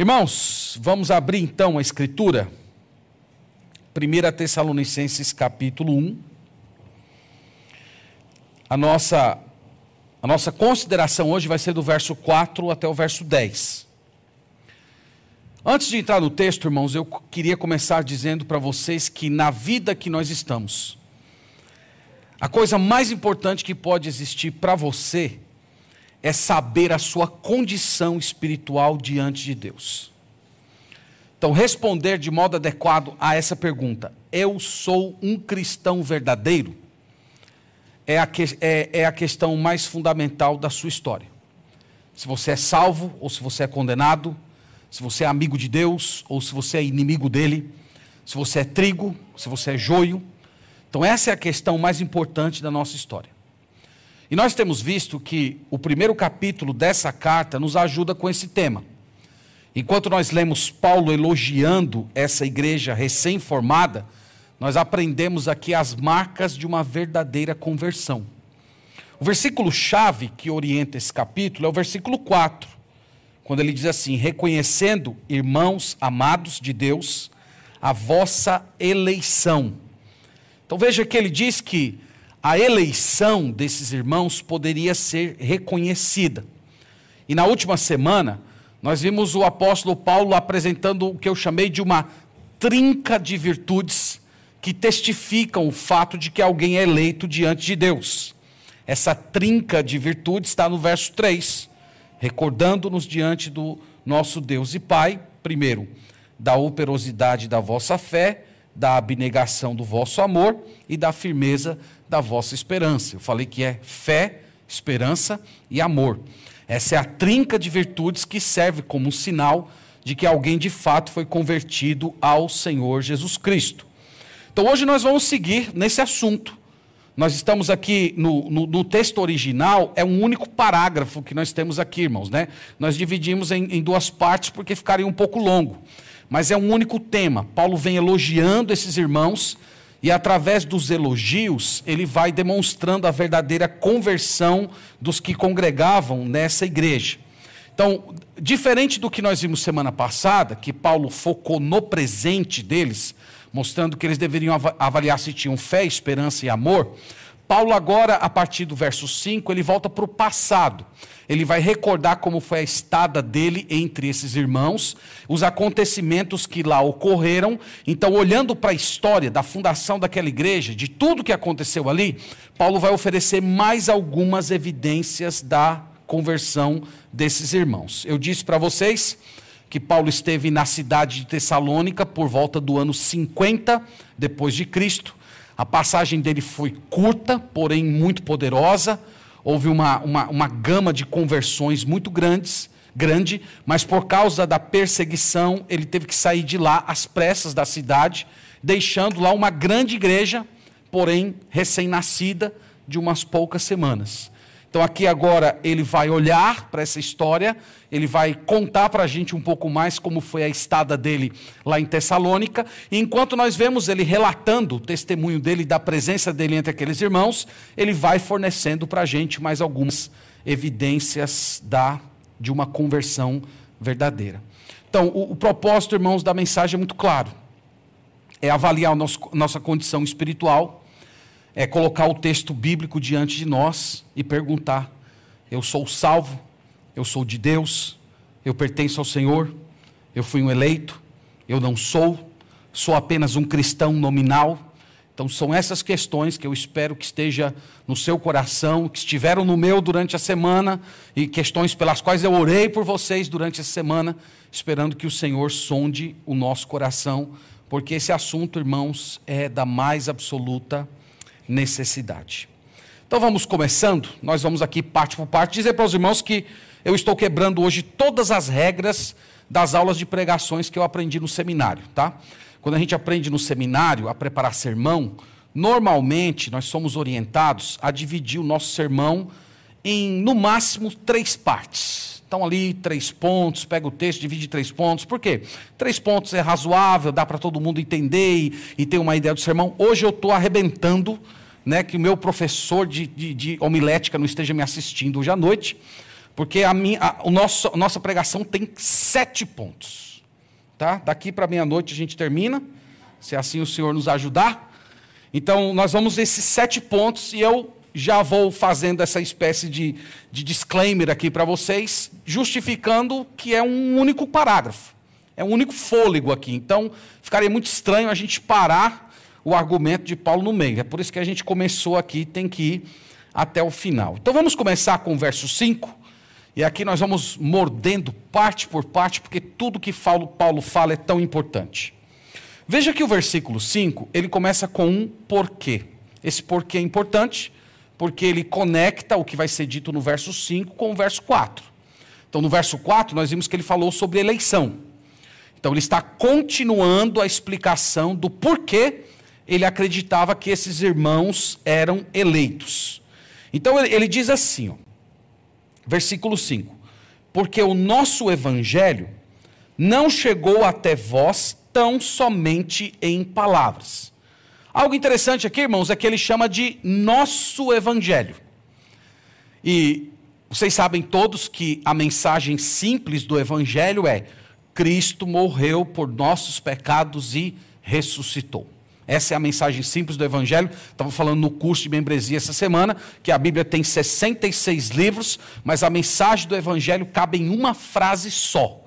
Irmãos, vamos abrir então a escritura. 1 Tessalonicenses capítulo 1. A nossa, a nossa consideração hoje vai ser do verso 4 até o verso 10. Antes de entrar no texto, irmãos, eu queria começar dizendo para vocês que na vida que nós estamos, a coisa mais importante que pode existir para você é saber a sua condição espiritual diante de Deus. Então, responder de modo adequado a essa pergunta: Eu sou um cristão verdadeiro? É a, que, é, é a questão mais fundamental da sua história. Se você é salvo ou se você é condenado, se você é amigo de Deus ou se você é inimigo dele, se você é trigo, se você é joio. Então, essa é a questão mais importante da nossa história. E nós temos visto que o primeiro capítulo dessa carta nos ajuda com esse tema. Enquanto nós lemos Paulo elogiando essa igreja recém-formada, nós aprendemos aqui as marcas de uma verdadeira conversão. O versículo-chave que orienta esse capítulo é o versículo 4, quando ele diz assim: Reconhecendo, irmãos amados de Deus, a vossa eleição. Então veja que ele diz que a eleição desses irmãos poderia ser reconhecida. E na última semana, nós vimos o apóstolo Paulo apresentando o que eu chamei de uma trinca de virtudes que testificam o fato de que alguém é eleito diante de Deus. Essa trinca de virtudes está no verso 3, recordando-nos diante do nosso Deus e Pai, primeiro, da operosidade da vossa fé, da abnegação do vosso amor e da firmeza da vossa esperança. Eu falei que é fé, esperança e amor. Essa é a trinca de virtudes que serve como um sinal de que alguém de fato foi convertido ao Senhor Jesus Cristo. Então hoje nós vamos seguir nesse assunto. Nós estamos aqui no, no, no, texto original, é um único parágrafo que nós temos aqui, irmãos. Né? Nós dividimos em, em duas partes porque ficaria um pouco longo. Mas é um único tema. Paulo vem elogiando esses irmãos e através dos elogios, ele vai demonstrando a verdadeira conversão dos que congregavam nessa igreja. Então, diferente do que nós vimos semana passada, que Paulo focou no presente deles, mostrando que eles deveriam avaliar se tinham fé, esperança e amor, Paulo agora, a partir do verso 5, ele volta para o passado. Ele vai recordar como foi a estada dele entre esses irmãos, os acontecimentos que lá ocorreram. Então, olhando para a história da fundação daquela igreja, de tudo que aconteceu ali, Paulo vai oferecer mais algumas evidências da conversão desses irmãos. Eu disse para vocês que Paulo esteve na cidade de Tessalônica por volta do ano 50 depois de Cristo. A passagem dele foi curta, porém muito poderosa. Houve uma, uma, uma gama de conversões muito grandes, grande, mas por causa da perseguição, ele teve que sair de lá às pressas da cidade, deixando lá uma grande igreja, porém recém-nascida, de umas poucas semanas. Então, aqui agora, ele vai olhar para essa história, ele vai contar para a gente um pouco mais como foi a estada dele lá em Tessalônica. E enquanto nós vemos ele relatando o testemunho dele, da presença dele entre aqueles irmãos, ele vai fornecendo para a gente mais algumas evidências da, de uma conversão verdadeira. Então, o, o propósito, irmãos, da mensagem é muito claro: é avaliar nosso, nossa condição espiritual é colocar o texto bíblico diante de nós e perguntar: eu sou salvo, eu sou de Deus, eu pertenço ao Senhor, eu fui um eleito, eu não sou, sou apenas um cristão nominal. Então são essas questões que eu espero que esteja no seu coração, que estiveram no meu durante a semana e questões pelas quais eu orei por vocês durante essa semana, esperando que o Senhor sonde o nosso coração, porque esse assunto, irmãos, é da mais absoluta necessidade. Então vamos começando, nós vamos aqui parte por parte dizer para os irmãos que eu estou quebrando hoje todas as regras das aulas de pregações que eu aprendi no seminário, tá? Quando a gente aprende no seminário a preparar sermão, normalmente nós somos orientados a dividir o nosso sermão em no máximo três partes. Então ali três pontos, pega o texto, divide três pontos. Por quê? Três pontos é razoável, dá para todo mundo entender e, e ter uma ideia do sermão. Hoje eu estou arrebentando né, que o meu professor de, de, de homilética não esteja me assistindo hoje à noite, porque a minha, a, o nosso, a nossa pregação tem sete pontos. Tá? Daqui para meia-noite a gente termina, se assim o Senhor nos ajudar. Então, nós vamos esses sete pontos e eu já vou fazendo essa espécie de, de disclaimer aqui para vocês, justificando que é um único parágrafo, é um único fôlego aqui. Então, ficaria muito estranho a gente parar o argumento de Paulo no meio. É por isso que a gente começou aqui, tem que ir até o final. Então, vamos começar com o verso 5. E aqui nós vamos mordendo parte por parte, porque tudo que Paulo fala é tão importante. Veja que o versículo 5, ele começa com um porquê. Esse porquê é importante, porque ele conecta o que vai ser dito no verso 5 com o verso 4. Então, no verso 4, nós vimos que ele falou sobre eleição. Então, ele está continuando a explicação do porquê ele acreditava que esses irmãos eram eleitos. Então, ele, diz assim, ó, versículo 5: Porque o nosso evangelho não chegou até vós tão somente em palavras. Algo interessante aqui, irmãos, é que ele chama de nosso evangelho. E vocês sabem todos que a mensagem simples do evangelho é: Cristo morreu por nossos pecados e ressuscitou. Essa é a mensagem simples do Evangelho. Estava falando no curso de membresia essa semana, que a Bíblia tem 66 livros, mas a mensagem do Evangelho cabe em uma frase só: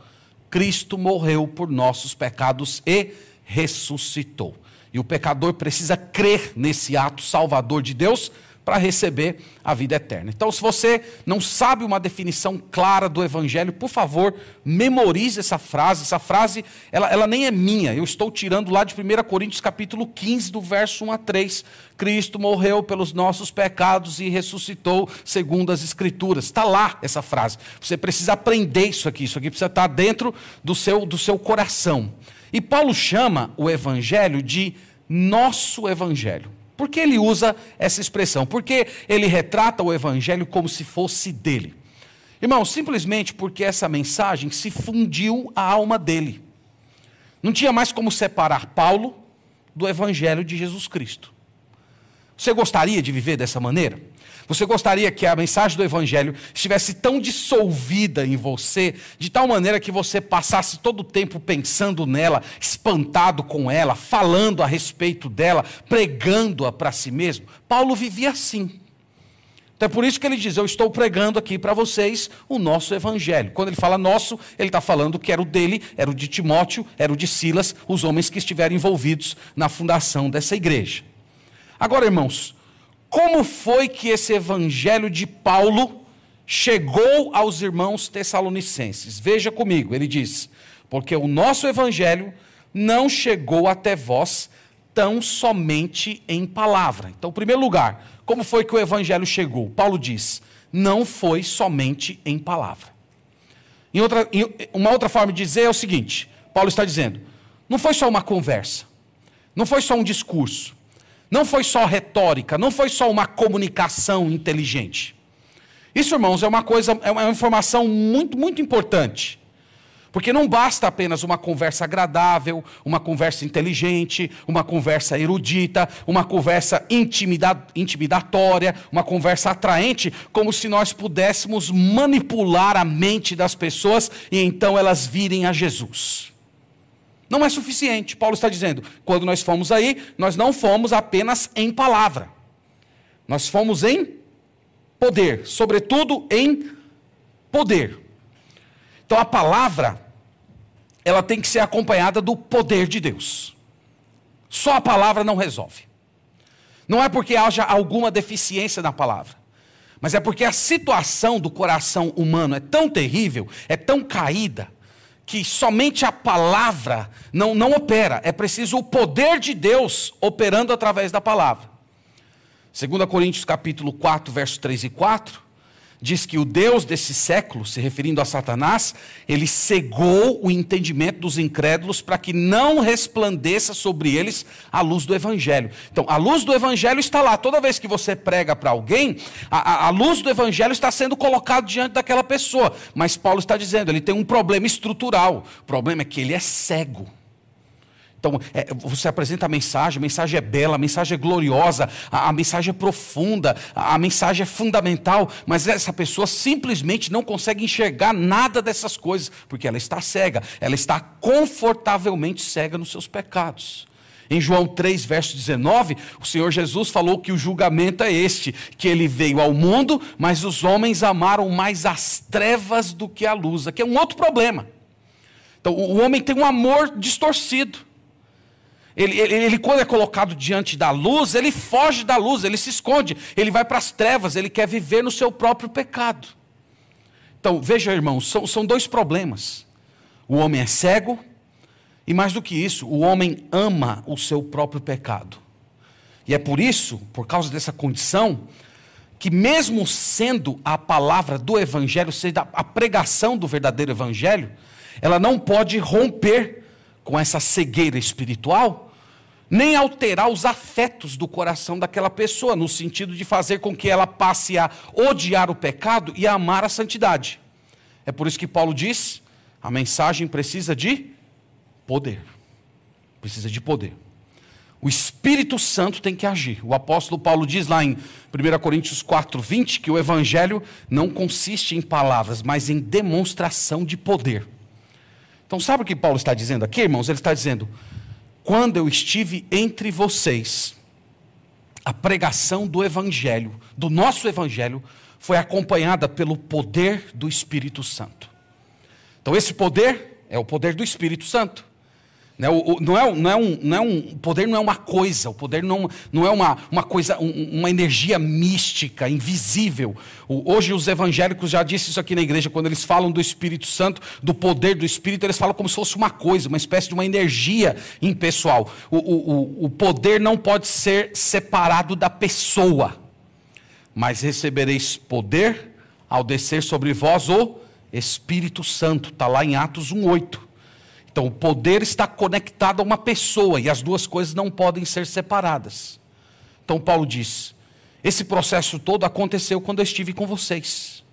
Cristo morreu por nossos pecados e ressuscitou. E o pecador precisa crer nesse ato salvador de Deus para receber a vida eterna. Então, se você não sabe uma definição clara do Evangelho, por favor, memorize essa frase. Essa frase, ela, ela nem é minha, eu estou tirando lá de 1 Coríntios capítulo 15, do verso 1 a 3. Cristo morreu pelos nossos pecados e ressuscitou segundo as Escrituras. Está lá essa frase. Você precisa aprender isso aqui, isso aqui precisa estar dentro do seu, do seu coração. E Paulo chama o Evangelho de nosso Evangelho. Por que ele usa essa expressão? Porque ele retrata o evangelho como se fosse dele. Irmão, simplesmente porque essa mensagem se fundiu à alma dele. Não tinha mais como separar Paulo do evangelho de Jesus Cristo. Você gostaria de viver dessa maneira? Você gostaria que a mensagem do Evangelho estivesse tão dissolvida em você, de tal maneira que você passasse todo o tempo pensando nela, espantado com ela, falando a respeito dela, pregando-a para si mesmo? Paulo vivia assim. Então é por isso que ele diz: Eu estou pregando aqui para vocês o nosso evangelho. Quando ele fala nosso, ele está falando que era o dele, era o de Timóteo, era o de Silas, os homens que estiveram envolvidos na fundação dessa igreja. Agora, irmãos, como foi que esse evangelho de Paulo chegou aos irmãos tessalonicenses? Veja comigo, ele diz: Porque o nosso evangelho não chegou até vós tão somente em palavra. Então, em primeiro lugar, como foi que o evangelho chegou? Paulo diz: não foi somente em palavra. Em outra, em uma outra forma de dizer é o seguinte: Paulo está dizendo, não foi só uma conversa, não foi só um discurso, não foi só retórica, não foi só uma comunicação inteligente. Isso, irmãos, é uma coisa, é uma informação muito, muito importante. Porque não basta apenas uma conversa agradável, uma conversa inteligente, uma conversa erudita, uma conversa intimida intimidatória, uma conversa atraente, como se nós pudéssemos manipular a mente das pessoas e então elas virem a Jesus. Não é suficiente. Paulo está dizendo: quando nós fomos aí, nós não fomos apenas em palavra, nós fomos em poder, sobretudo em poder. Então a palavra, ela tem que ser acompanhada do poder de Deus. Só a palavra não resolve. Não é porque haja alguma deficiência na palavra, mas é porque a situação do coração humano é tão terrível, é tão caída, que somente a palavra não, não opera, é preciso o poder de Deus operando através da palavra. 2 Coríntios capítulo 4, versos 3 e 4, diz que o Deus desse século, se referindo a Satanás, ele cegou o entendimento dos incrédulos para que não resplandeça sobre eles a luz do Evangelho. Então, a luz do Evangelho está lá. Toda vez que você prega para alguém, a, a, a luz do Evangelho está sendo colocada diante daquela pessoa. Mas Paulo está dizendo, ele tem um problema estrutural. O problema é que ele é cego. Então, é, você apresenta a mensagem, a mensagem é bela, a mensagem é gloriosa, a, a mensagem é profunda, a, a, mensagem é fundamental, mas essa pessoa simplesmente não consegue enxergar nada dessas coisas, porque ela está cega, ela está confortavelmente cega nos seus pecados. Em João 3, verso 19, o Senhor Jesus falou que o julgamento é este: que ele veio ao mundo, mas os homens amaram mais as trevas do que a luz. Aqui é um outro problema. Então, o homem tem um amor distorcido. Ele, ele, ele, quando é colocado diante da luz, ele foge da luz, ele se esconde, ele vai para as trevas, ele quer viver no seu próprio pecado. Então, veja, irmãos, são, são dois problemas. O homem é cego, e mais do que isso, o homem ama o seu próprio pecado. E é por isso, por causa dessa condição, que mesmo sendo a palavra do Evangelho, seja a pregação do verdadeiro Evangelho, ela não pode romper com essa cegueira espiritual, nem alterar os afetos do coração daquela pessoa, no sentido de fazer com que ela passe a odiar o pecado e a amar a santidade. É por isso que Paulo diz: a mensagem precisa de poder. Precisa de poder. O Espírito Santo tem que agir. O apóstolo Paulo diz lá em 1 Coríntios 4, 20 que o evangelho não consiste em palavras, mas em demonstração de poder. Então, sabe o que Paulo está dizendo aqui, irmãos? Ele está dizendo: quando eu estive entre vocês, a pregação do Evangelho, do nosso Evangelho, foi acompanhada pelo poder do Espírito Santo. Então, esse poder é o poder do Espírito Santo. Né, não é, não, é um, não é um, o poder não é uma coisa, o poder não, não é uma, uma coisa, uma energia mística, invisível. Hoje os evangélicos já disseram isso aqui na igreja, quando eles falam do Espírito Santo, do poder do Espírito, eles falam como se fosse uma coisa, uma espécie de uma energia impessoal. O, o, o poder não pode ser separado da pessoa, mas recebereis poder ao descer sobre vós o Espírito Santo, está lá em Atos 1,8. Então, o poder está conectado a uma pessoa e as duas coisas não podem ser separadas. Então, Paulo diz: esse processo todo aconteceu quando eu estive com vocês.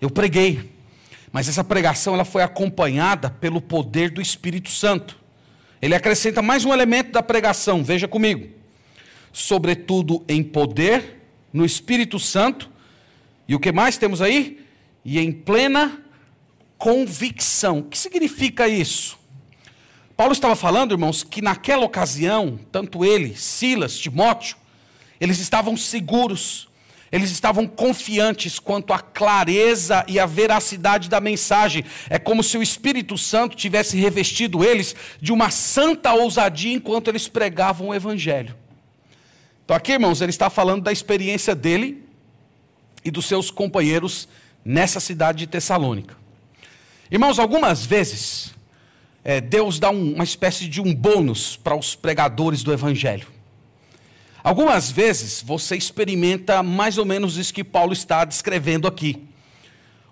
Eu preguei, mas essa pregação ela foi acompanhada pelo poder do Espírito Santo. Ele acrescenta mais um elemento da pregação, veja comigo. Sobretudo em poder, no Espírito Santo, e o que mais temos aí? E em plena convicção. O que significa isso? Paulo estava falando, irmãos, que naquela ocasião, tanto ele, Silas, Timóteo, eles estavam seguros, eles estavam confiantes quanto à clareza e à veracidade da mensagem. É como se o Espírito Santo tivesse revestido eles de uma santa ousadia enquanto eles pregavam o Evangelho. Então, aqui, irmãos, ele está falando da experiência dele e dos seus companheiros nessa cidade de Tessalônica. Irmãos, algumas vezes é, Deus dá um, uma espécie de um bônus para os pregadores do Evangelho. Algumas vezes você experimenta mais ou menos isso que Paulo está descrevendo aqui.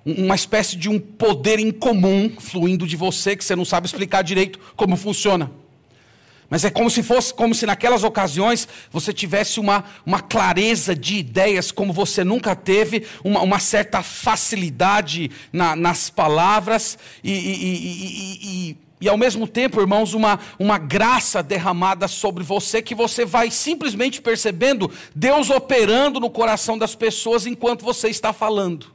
Uma espécie de um poder incomum fluindo de você que você não sabe explicar direito como funciona. Mas é como se fosse, como se naquelas ocasiões você tivesse uma, uma clareza de ideias como você nunca teve, uma, uma certa facilidade na, nas palavras e, e, e, e ao mesmo tempo, irmãos, uma, uma graça derramada sobre você que você vai simplesmente percebendo Deus operando no coração das pessoas enquanto você está falando.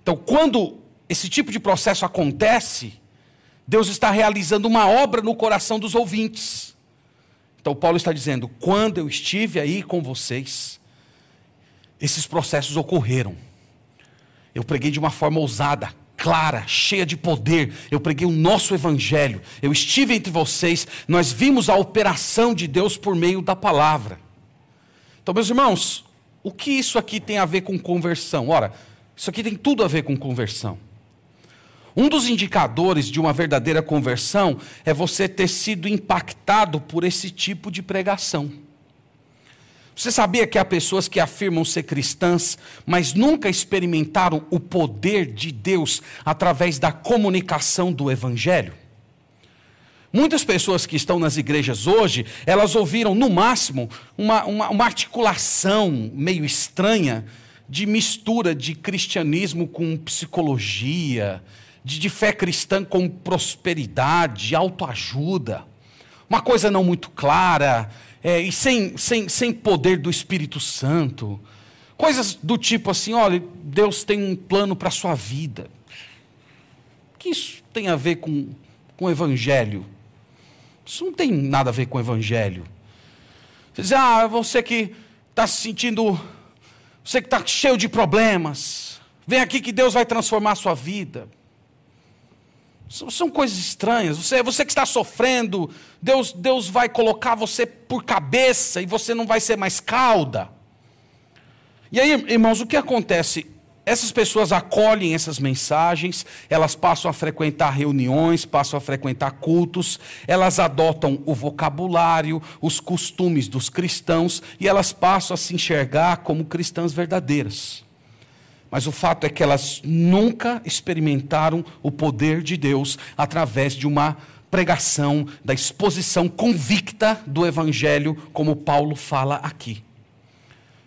Então, quando esse tipo de processo acontece, Deus está realizando uma obra no coração dos ouvintes. Então, Paulo está dizendo: quando eu estive aí com vocês, esses processos ocorreram. Eu preguei de uma forma ousada, clara, cheia de poder. Eu preguei o nosso evangelho. Eu estive entre vocês. Nós vimos a operação de Deus por meio da palavra. Então, meus irmãos, o que isso aqui tem a ver com conversão? Ora, isso aqui tem tudo a ver com conversão. Um dos indicadores de uma verdadeira conversão é você ter sido impactado por esse tipo de pregação. Você sabia que há pessoas que afirmam ser cristãs, mas nunca experimentaram o poder de Deus através da comunicação do Evangelho? Muitas pessoas que estão nas igrejas hoje, elas ouviram no máximo uma, uma, uma articulação meio estranha de mistura de cristianismo com psicologia, de, de fé cristã com prosperidade, autoajuda. uma coisa não muito clara, é, e sem, sem, sem poder do Espírito Santo. Coisas do tipo assim: olha, Deus tem um plano para a sua vida. O que isso tem a ver com, com o Evangelho? Isso não tem nada a ver com o Evangelho. Você diz, ah, você que está se sentindo, você que está cheio de problemas, vem aqui que Deus vai transformar a sua vida. São coisas estranhas. Você, você que está sofrendo, Deus, Deus vai colocar você por cabeça e você não vai ser mais cauda. E aí, irmãos, o que acontece? Essas pessoas acolhem essas mensagens, elas passam a frequentar reuniões, passam a frequentar cultos, elas adotam o vocabulário, os costumes dos cristãos e elas passam a se enxergar como cristãs verdadeiras. Mas o fato é que elas nunca experimentaram o poder de Deus através de uma pregação, da exposição convicta do Evangelho, como Paulo fala aqui.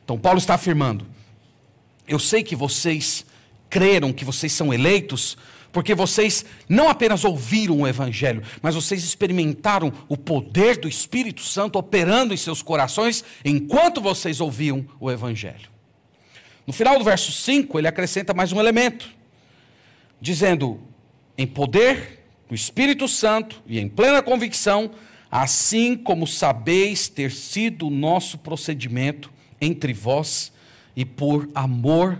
Então, Paulo está afirmando: eu sei que vocês creram que vocês são eleitos, porque vocês não apenas ouviram o Evangelho, mas vocês experimentaram o poder do Espírito Santo operando em seus corações enquanto vocês ouviam o Evangelho. No final do verso 5, ele acrescenta mais um elemento, dizendo: em poder do Espírito Santo e em plena convicção, assim como sabeis ter sido o nosso procedimento entre vós e por amor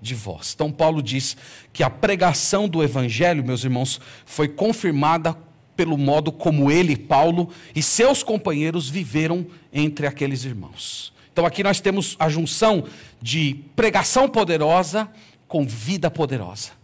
de vós. Então, Paulo diz que a pregação do Evangelho, meus irmãos, foi confirmada pelo modo como ele, Paulo, e seus companheiros viveram entre aqueles irmãos. Então, aqui nós temos a junção de pregação poderosa com vida poderosa.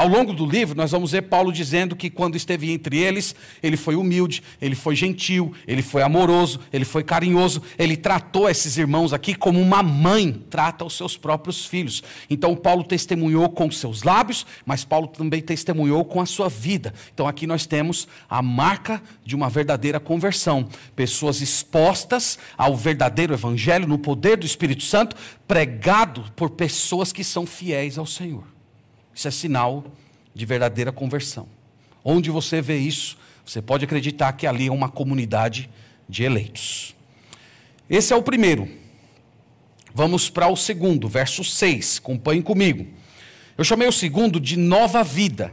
Ao longo do livro, nós vamos ver Paulo dizendo que quando esteve entre eles, ele foi humilde, ele foi gentil, ele foi amoroso, ele foi carinhoso, ele tratou esses irmãos aqui como uma mãe trata os seus próprios filhos. Então, Paulo testemunhou com seus lábios, mas Paulo também testemunhou com a sua vida. Então, aqui nós temos a marca de uma verdadeira conversão: pessoas expostas ao verdadeiro evangelho, no poder do Espírito Santo, pregado por pessoas que são fiéis ao Senhor. Isso é sinal de verdadeira conversão. Onde você vê isso, você pode acreditar que ali é uma comunidade de eleitos. Esse é o primeiro. Vamos para o segundo, verso 6. Acompanhe comigo. Eu chamei o segundo de nova vida.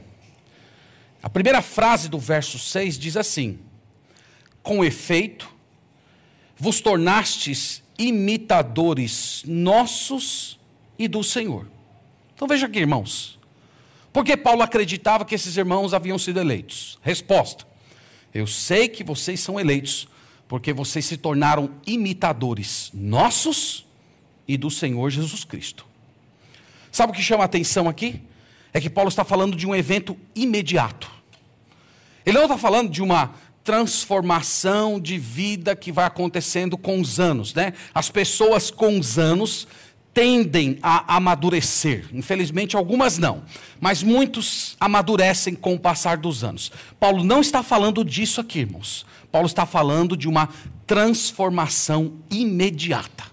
A primeira frase do verso 6 diz assim: Com efeito, vos tornastes imitadores nossos e do Senhor. Então veja aqui, irmãos. Por que Paulo acreditava que esses irmãos haviam sido eleitos? Resposta: Eu sei que vocês são eleitos, porque vocês se tornaram imitadores nossos e do Senhor Jesus Cristo. Sabe o que chama a atenção aqui? É que Paulo está falando de um evento imediato. Ele não está falando de uma transformação de vida que vai acontecendo com os anos, né? As pessoas com os anos tendem a amadurecer. Infelizmente, algumas não. Mas muitos amadurecem com o passar dos anos. Paulo não está falando disso aqui, irmãos. Paulo está falando de uma transformação imediata.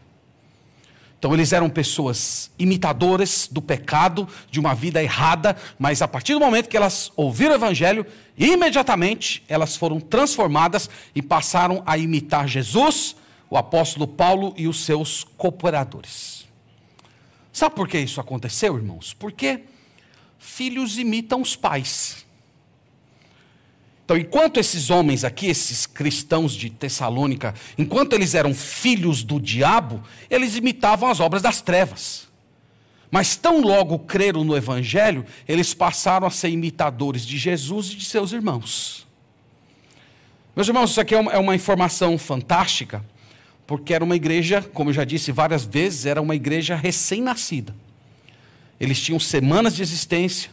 Então, eles eram pessoas imitadoras do pecado, de uma vida errada, mas a partir do momento que elas ouviram o Evangelho, imediatamente elas foram transformadas e passaram a imitar Jesus, o apóstolo Paulo e os seus cooperadores. Sabe por que isso aconteceu, irmãos? Porque filhos imitam os pais. Então, enquanto esses homens aqui, esses cristãos de Tessalônica, enquanto eles eram filhos do diabo, eles imitavam as obras das trevas. Mas tão logo creram no Evangelho, eles passaram a ser imitadores de Jesus e de seus irmãos. Meus irmãos, isso aqui é uma, é uma informação fantástica, porque era uma igreja, como eu já disse várias vezes, era uma igreja recém-nascida. Eles tinham semanas de existência,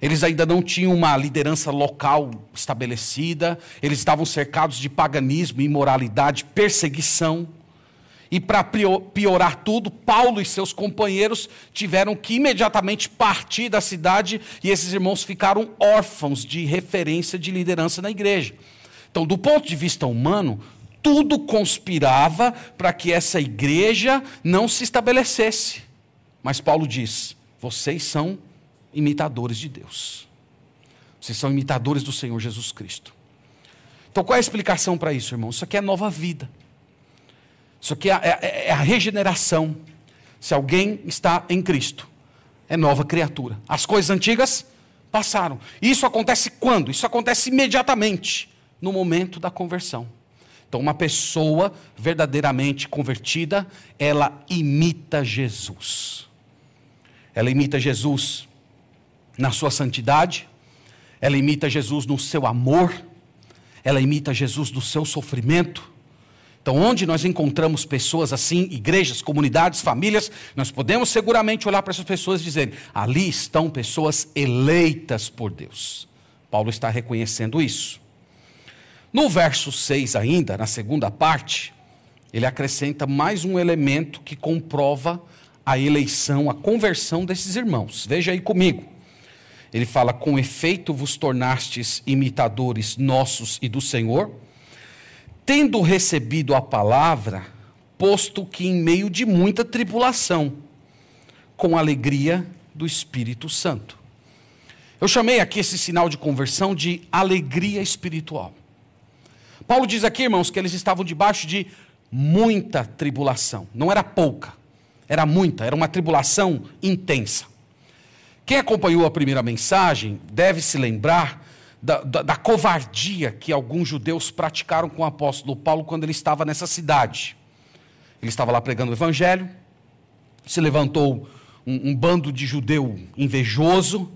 eles ainda não tinham uma liderança local estabelecida, eles estavam cercados de paganismo, imoralidade, perseguição. E para piorar tudo, Paulo e seus companheiros tiveram que imediatamente partir da cidade e esses irmãos ficaram órfãos de referência de liderança na igreja. Então, do ponto de vista humano, tudo conspirava para que essa igreja não se estabelecesse. Mas Paulo diz: vocês são imitadores de Deus. Vocês são imitadores do Senhor Jesus Cristo. Então qual é a explicação para isso, irmão? Isso aqui é nova vida. Isso aqui é, é, é a regeneração. Se alguém está em Cristo, é nova criatura. As coisas antigas passaram. Isso acontece quando? Isso acontece imediatamente, no momento da conversão. Então, uma pessoa verdadeiramente convertida, ela imita Jesus. Ela imita Jesus na sua santidade, ela imita Jesus no seu amor, ela imita Jesus no seu sofrimento. Então, onde nós encontramos pessoas assim, igrejas, comunidades, famílias, nós podemos seguramente olhar para essas pessoas e dizer: ali estão pessoas eleitas por Deus. Paulo está reconhecendo isso. No verso 6, ainda, na segunda parte, ele acrescenta mais um elemento que comprova a eleição, a conversão desses irmãos. Veja aí comigo. Ele fala: Com efeito vos tornastes imitadores nossos e do Senhor, tendo recebido a palavra, posto que em meio de muita tribulação, com alegria do Espírito Santo. Eu chamei aqui esse sinal de conversão de alegria espiritual. Paulo diz aqui, irmãos, que eles estavam debaixo de muita tribulação. Não era pouca, era muita, era uma tribulação intensa. Quem acompanhou a primeira mensagem deve se lembrar da, da, da, covardia que alguns judeus praticaram com o apóstolo Paulo quando ele estava nessa cidade. Ele estava lá pregando o evangelho, se levantou um, um bando de judeu invejoso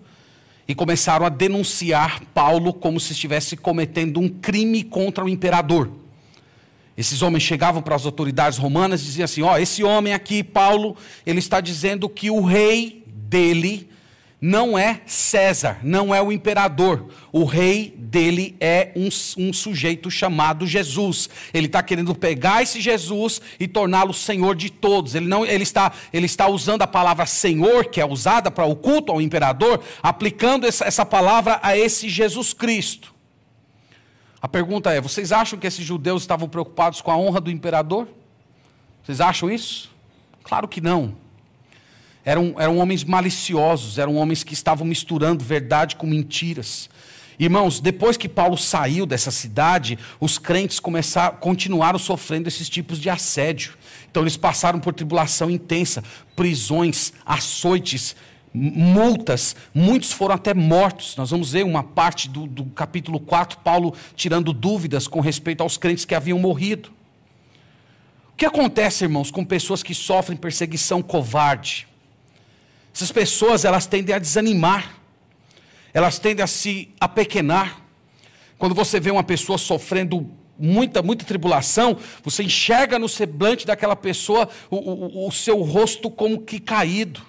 e começaram a denunciar Paulo como se estivesse cometendo um crime contra o imperador. Esses homens chegavam para as autoridades romanas e diziam assim: ó, oh, esse homem aqui, Paulo, ele está dizendo que o rei dele não é César, não é o imperador. O rei dele é um, um sujeito chamado Jesus. Ele está querendo pegar esse Jesus e torná-lo senhor de todos. Ele, não, ele, está, ele está usando a palavra senhor, que é usada para o culto ao imperador, aplicando essa, essa palavra a esse Jesus Cristo. A pergunta é: vocês acham que esses judeus estavam preocupados com a honra do imperador? Vocês acham isso? Claro que não eram, eram homens maliciosos, eram homens que estavam misturando verdade com mentiras. Irmãos, depois que Paulo saiu dessa cidade, os crentes começaram, continuaram sofrendo esses tipos de assédio. Então eles passaram por tribulação intensa, prisões, açoites, multas, muitos foram até mortos. Nós vamos ver uma parte do, do capítulo 4, Paulo tirando dúvidas com respeito aos crentes que haviam morrido. O que acontece, irmãos, com pessoas que sofrem perseguição covarde? Essas pessoas, elas tendem a desanimar, elas tendem a se apequenar. Quando você vê uma pessoa sofrendo muita, muita tribulação, você enxerga no semblante daquela pessoa o, o, o seu rosto como que caído.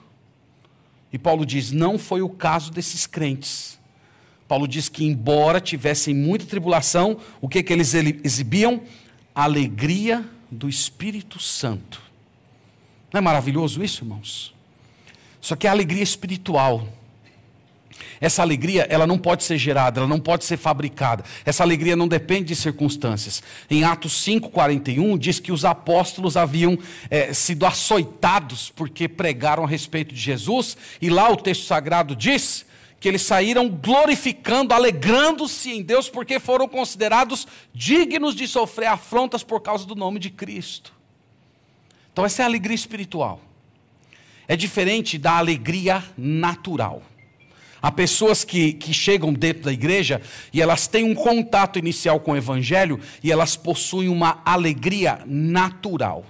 E Paulo diz: não foi o caso desses crentes. Paulo diz que, embora tivessem muita tribulação, o que, que eles exibiam? A alegria do Espírito Santo. Não é maravilhoso isso, irmãos? Só que é alegria espiritual. Essa alegria, ela não pode ser gerada, ela não pode ser fabricada. Essa alegria não depende de circunstâncias. Em Atos 5,41 diz que os apóstolos haviam é, sido açoitados porque pregaram a respeito de Jesus, e lá o texto sagrado diz que eles saíram glorificando, alegrando-se em Deus, porque foram considerados dignos de sofrer afrontas por causa do nome de Cristo. Então, essa é a alegria espiritual é diferente da alegria natural. Há pessoas que, que chegam dentro da igreja e elas têm um contato inicial com o Evangelho e elas possuem uma alegria natural.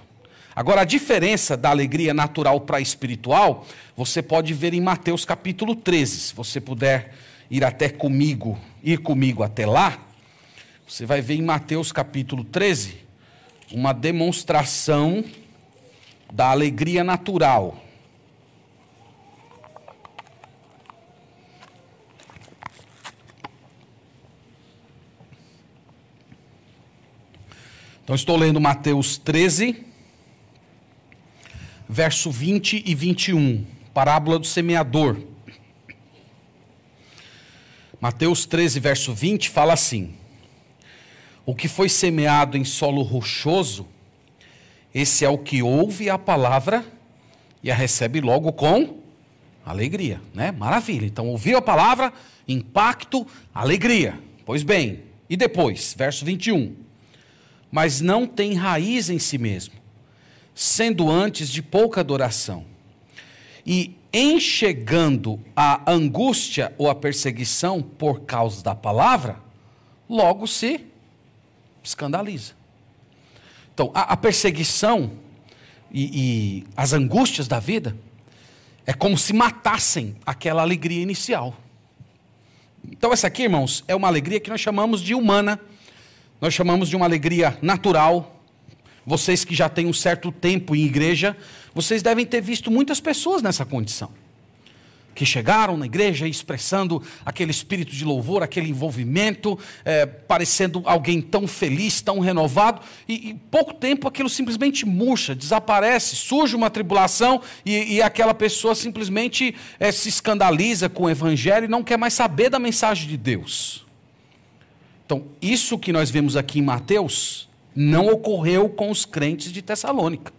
Agora, a diferença da alegria natural para a espiritual, você pode ver em Mateus capítulo 13. Se você puder ir até comigo, ir comigo até lá, você vai ver em Mateus capítulo 13 uma demonstração da alegria natural. Então, estou lendo Mateus 13, verso 20 e 21, parábola do semeador. Mateus 13, verso 20 fala assim: O que foi semeado em solo rochoso, esse é o que ouve a palavra e a recebe logo com alegria, né? Maravilha. Então, ouviu a palavra, impacto, alegria. Pois bem, E depois, verso 21. Mas não tem raiz em si mesmo, sendo antes de pouca adoração. E enxergando a angústia ou a perseguição por causa da palavra, logo se escandaliza. Então, a, a perseguição e, e as angústias da vida é como se matassem aquela alegria inicial. Então, essa aqui, irmãos, é uma alegria que nós chamamos de humana, nós chamamos de uma alegria natural. Vocês que já têm um certo tempo em igreja, vocês devem ter visto muitas pessoas nessa condição que chegaram na igreja expressando aquele espírito de louvor, aquele envolvimento, é, parecendo alguém tão feliz, tão renovado, e, em pouco tempo aquilo simplesmente murcha, desaparece, surge uma tribulação e, e aquela pessoa simplesmente é, se escandaliza com o evangelho e não quer mais saber da mensagem de Deus. Então, isso que nós vemos aqui em Mateus não ocorreu com os crentes de Tessalônica.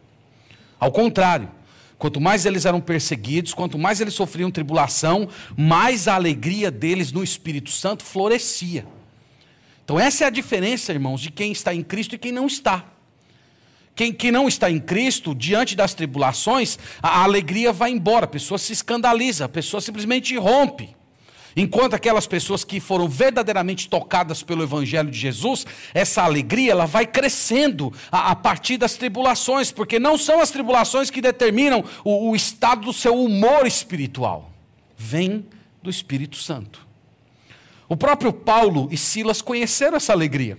Ao contrário, Quanto mais eles eram perseguidos, quanto mais eles sofriam tribulação, mais a alegria deles no Espírito Santo florescia. Então, essa é a diferença, irmãos, de quem está em Cristo e quem não está. Quem, quem não está em Cristo, diante das tribulações, a, alegria vai embora, a pessoa se escandaliza, a pessoa simplesmente rompe. Enquanto aquelas pessoas que foram verdadeiramente tocadas pelo Evangelho de Jesus, essa alegria ela vai crescendo a, a partir das tribulações, porque não são as tribulações que determinam o, o estado do seu humor espiritual, vem do Espírito Santo. O próprio Paulo e Silas conheceram essa alegria.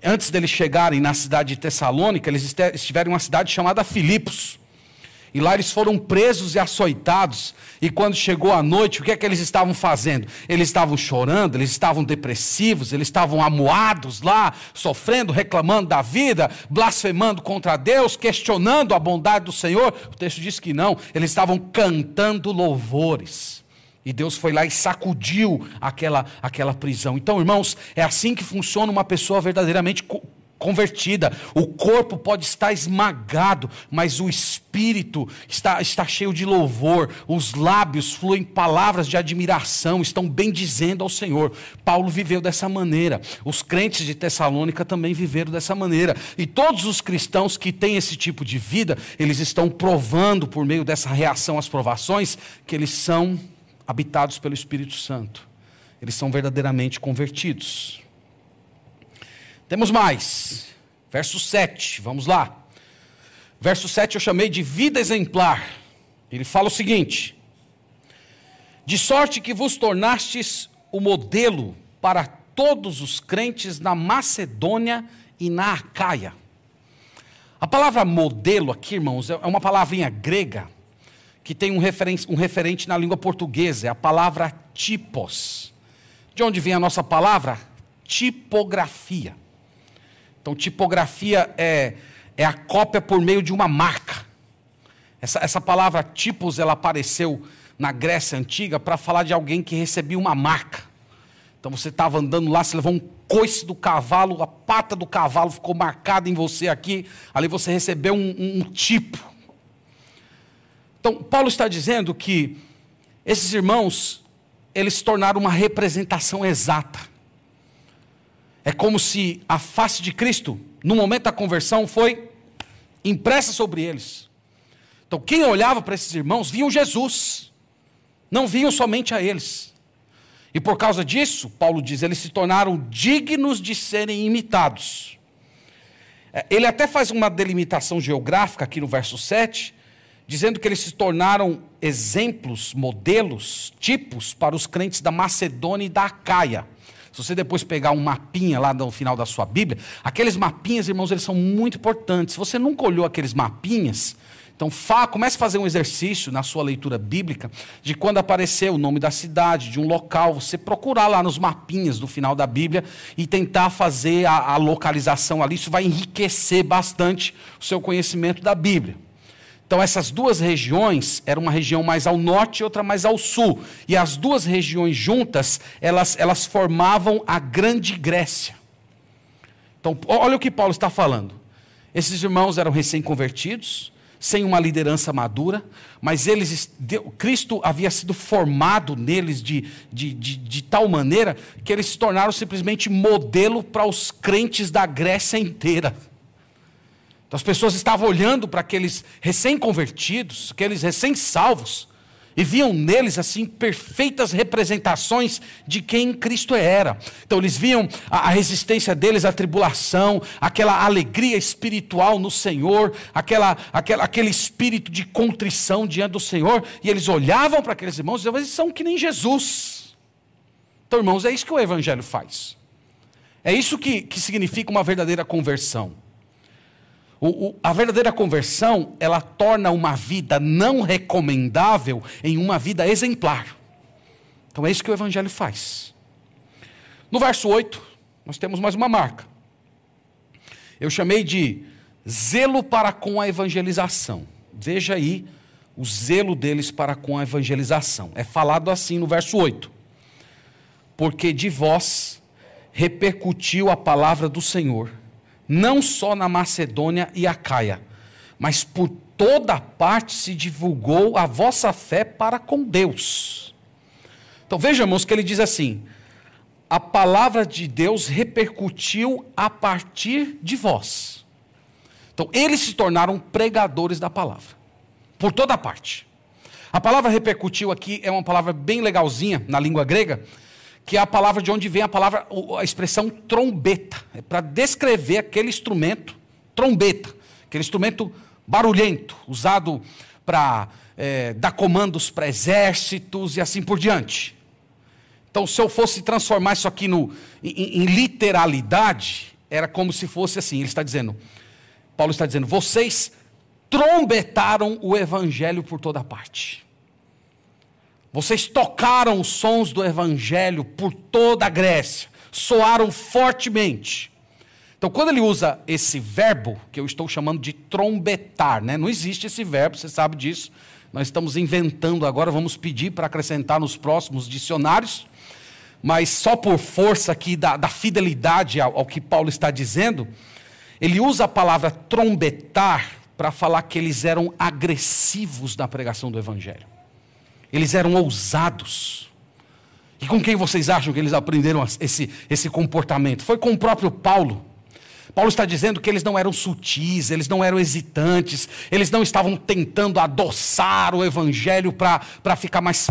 Antes deles chegarem na cidade de Tessalônica, eles estiveram em uma cidade chamada Filipos. E lá eles foram presos e açoitados. E quando chegou a noite, o que é que eles estavam fazendo? Eles estavam chorando, eles estavam depressivos, eles estavam amuados lá, sofrendo, reclamando da vida, blasfemando contra Deus, questionando a bondade do Senhor. O texto diz que não, eles estavam cantando louvores. E Deus foi lá e sacudiu aquela, aquela prisão. Então, irmãos, é assim que funciona uma pessoa verdadeiramente convertida. O corpo pode estar esmagado, mas o espírito está, está cheio de louvor. Os lábios fluem palavras de admiração, estão bendizendo ao Senhor. Paulo viveu dessa maneira. Os crentes de Tessalônica também viveram dessa maneira. E todos os cristãos que têm esse tipo de vida, eles estão provando por meio dessa reação às provações que eles são habitados pelo Espírito Santo. Eles são verdadeiramente convertidos. Temos mais. Verso 7, vamos lá. Verso 7 eu chamei de vida exemplar. Ele fala o seguinte: De sorte que vos tornastes o modelo para todos os crentes na Macedônia e na Acaia. A palavra modelo aqui, irmãos, é uma palavrinha grega que tem um referente, um referente na língua portuguesa, é a palavra tipos. De onde vem a nossa palavra? Tipografia. Então, tipografia é, é a cópia por meio de uma marca. Essa, essa palavra tipos, ela apareceu na Grécia Antiga para falar de alguém que recebia uma marca. Então, você estava andando lá, você levou um coice do cavalo, a pata do cavalo ficou marcada em você aqui, ali você recebeu um, um, um tipo. Então, Paulo está dizendo que esses irmãos, eles se tornaram uma representação exata é como se a face de Cristo, no momento da conversão, foi impressa sobre eles. Então, quem olhava para esses irmãos, viam Jesus, não viam somente a eles. E por causa disso, Paulo diz, eles se tornaram dignos de serem imitados. É, ele até faz uma delimitação geográfica aqui no verso 7, dizendo que eles se tornaram exemplos, modelos, tipos para os crentes da Macedônia e da Acaia. Se você depois pegar um mapinha lá no final da sua Bíblia, aqueles mapinhas, irmãos, eles são muito importantes. Se você nunca olhou aqueles mapinhas, então fa, comece a fazer um exercício na sua leitura bíblica de quando aparecer o nome da cidade, de um local, você procurar lá nos mapinhas do final da Bíblia e tentar fazer a, a localização ali. Isso vai enriquecer bastante o seu conhecimento da Bíblia. Então, essas duas regiões, era uma região mais ao norte e outra mais ao sul. E as duas regiões juntas, elas, elas formavam a Grande Grécia. Então, olha o que Paulo está falando. Esses irmãos eram recém-convertidos, sem uma liderança madura, mas eles, Cristo havia sido formado neles de, de, de, de tal maneira que eles se tornaram simplesmente modelo para os crentes da Grécia inteira. Então, as pessoas estavam olhando para aqueles recém-convertidos, aqueles recém-salvos, e viam neles assim perfeitas representações de quem Cristo era. Então eles viam a, a, resistência deles à tribulação, aquela alegria espiritual no Senhor, aquela, aquela, aquele espírito de contrição diante do Senhor, e eles olhavam para aqueles irmãos e diziam: eles são que nem Jesus. Então, irmãos, é isso que o Evangelho faz. É isso que, que significa uma verdadeira conversão. O, o, a verdadeira conversão, ela torna uma vida não recomendável em uma vida exemplar. Então é isso que o Evangelho faz. No verso 8, nós temos mais uma marca. Eu chamei de zelo para com a evangelização. Veja aí o zelo deles para com a evangelização. É falado assim no verso 8: Porque de vós repercutiu a palavra do Senhor não só na Macedônia e Acaia, mas por toda parte se divulgou a vossa fé para com Deus. Então vejamos que ele diz assim: a palavra de Deus repercutiu a partir de vós. Então eles se tornaram pregadores da palavra, por toda parte. A palavra repercutiu aqui é uma palavra bem legalzinha na língua grega, que é a palavra de onde vem a palavra, a expressão trombeta. É para descrever aquele instrumento, trombeta, aquele instrumento barulhento, usado para é, dar comandos para exércitos e assim por diante. Então, se eu fosse transformar isso aqui no, em, em literalidade, era como se fosse assim: ele está dizendo, Paulo está dizendo, vocês trombetaram o evangelho por toda parte. Vocês tocaram os sons do evangelho por toda a Grécia, soaram fortemente. Então, quando ele usa esse verbo, que eu estou chamando de trombetar, né? não existe esse verbo, você sabe disso. Nós estamos inventando agora, vamos pedir para acrescentar nos próximos dicionários, mas só por força aqui da, da fidelidade ao, ao que Paulo está dizendo, ele usa a palavra trombetar para falar que eles eram agressivos na pregação do evangelho. Eles eram ousados. E com quem vocês acham que eles aprenderam esse, esse comportamento? Foi com o próprio Paulo. Paulo está dizendo que eles não eram sutis, eles não eram hesitantes, eles não estavam tentando adoçar o evangelho para ficar mais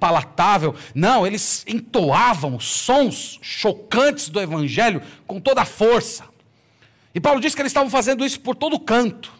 palatável. Não, eles entoavam sons chocantes do evangelho com toda a força. E Paulo diz que eles estavam fazendo isso por todo canto.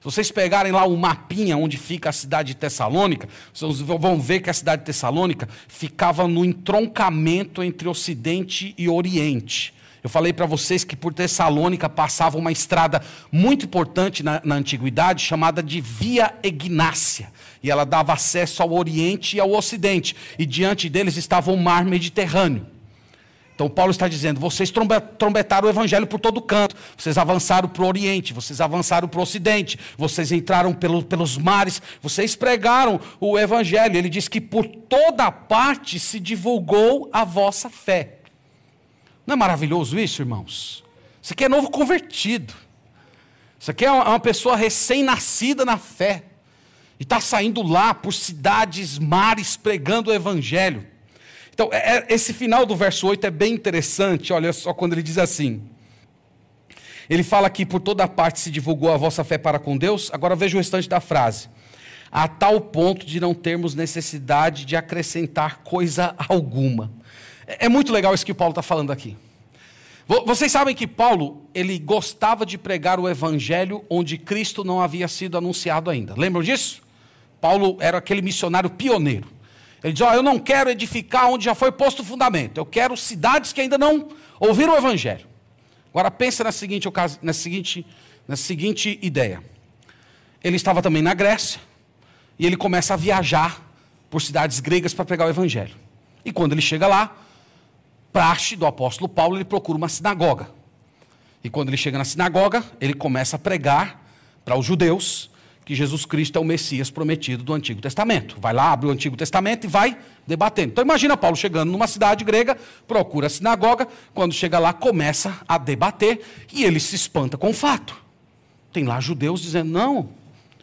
Se vocês pegarem lá o mapinha onde fica a cidade de Tessalônica, vocês vão ver que a cidade de Tessalônica ficava no entroncamento entre Ocidente e Oriente. Eu falei para vocês que por Tessalônica passava uma estrada muito importante na, na, antiguidade, chamada de Via Egnácia. E ela dava acesso ao Oriente e ao Ocidente. E diante deles estava o mar Mediterrâneo. Então Paulo está dizendo: vocês trombetaram o evangelho por todo canto, vocês avançaram para o Oriente, vocês avançaram para o Ocidente, vocês entraram pelo, pelos mares, vocês pregaram o evangelho. Ele diz que por toda parte se divulgou a vossa fé. Não é maravilhoso isso, irmãos? Isso aqui é novo convertido. Isso aqui é uma pessoa recém-nascida na fé. E está saindo lá por cidades, mares, pregando o evangelho. Então, é, é, esse final do verso 8 é bem interessante, olha só quando ele diz assim. Ele fala que por toda parte se divulgou a vossa fé para com Deus. Agora veja o restante da frase. A tal ponto de não termos necessidade de acrescentar coisa alguma. É, é muito legal isso que Paulo está falando aqui. Vocês sabem que Paulo, ele gostava de pregar o evangelho onde Cristo não havia sido anunciado ainda. Lembram disso? Paulo era aquele missionário pioneiro. Ele diz: Ó, oh, eu não quero edificar onde já foi posto o fundamento. Eu quero cidades que ainda não ouviram o Evangelho. Agora pensa na seguinte, na seguinte, na seguinte ideia. Ele estava também na Grécia e ele começa a viajar por cidades gregas para pregar o Evangelho. E quando ele chega lá, praxe do apóstolo Paulo, ele procura uma sinagoga. E quando ele chega na sinagoga, ele começa a pregar para os judeus que Jesus Cristo é o Messias prometido do Antigo Testamento. Vai lá, abre o Antigo Testamento e vai debatendo. Então imagina Paulo chegando numa cidade grega, procura a sinagoga, quando chega lá começa a debater e ele se espanta com o fato. Tem lá judeus dizendo: "Não,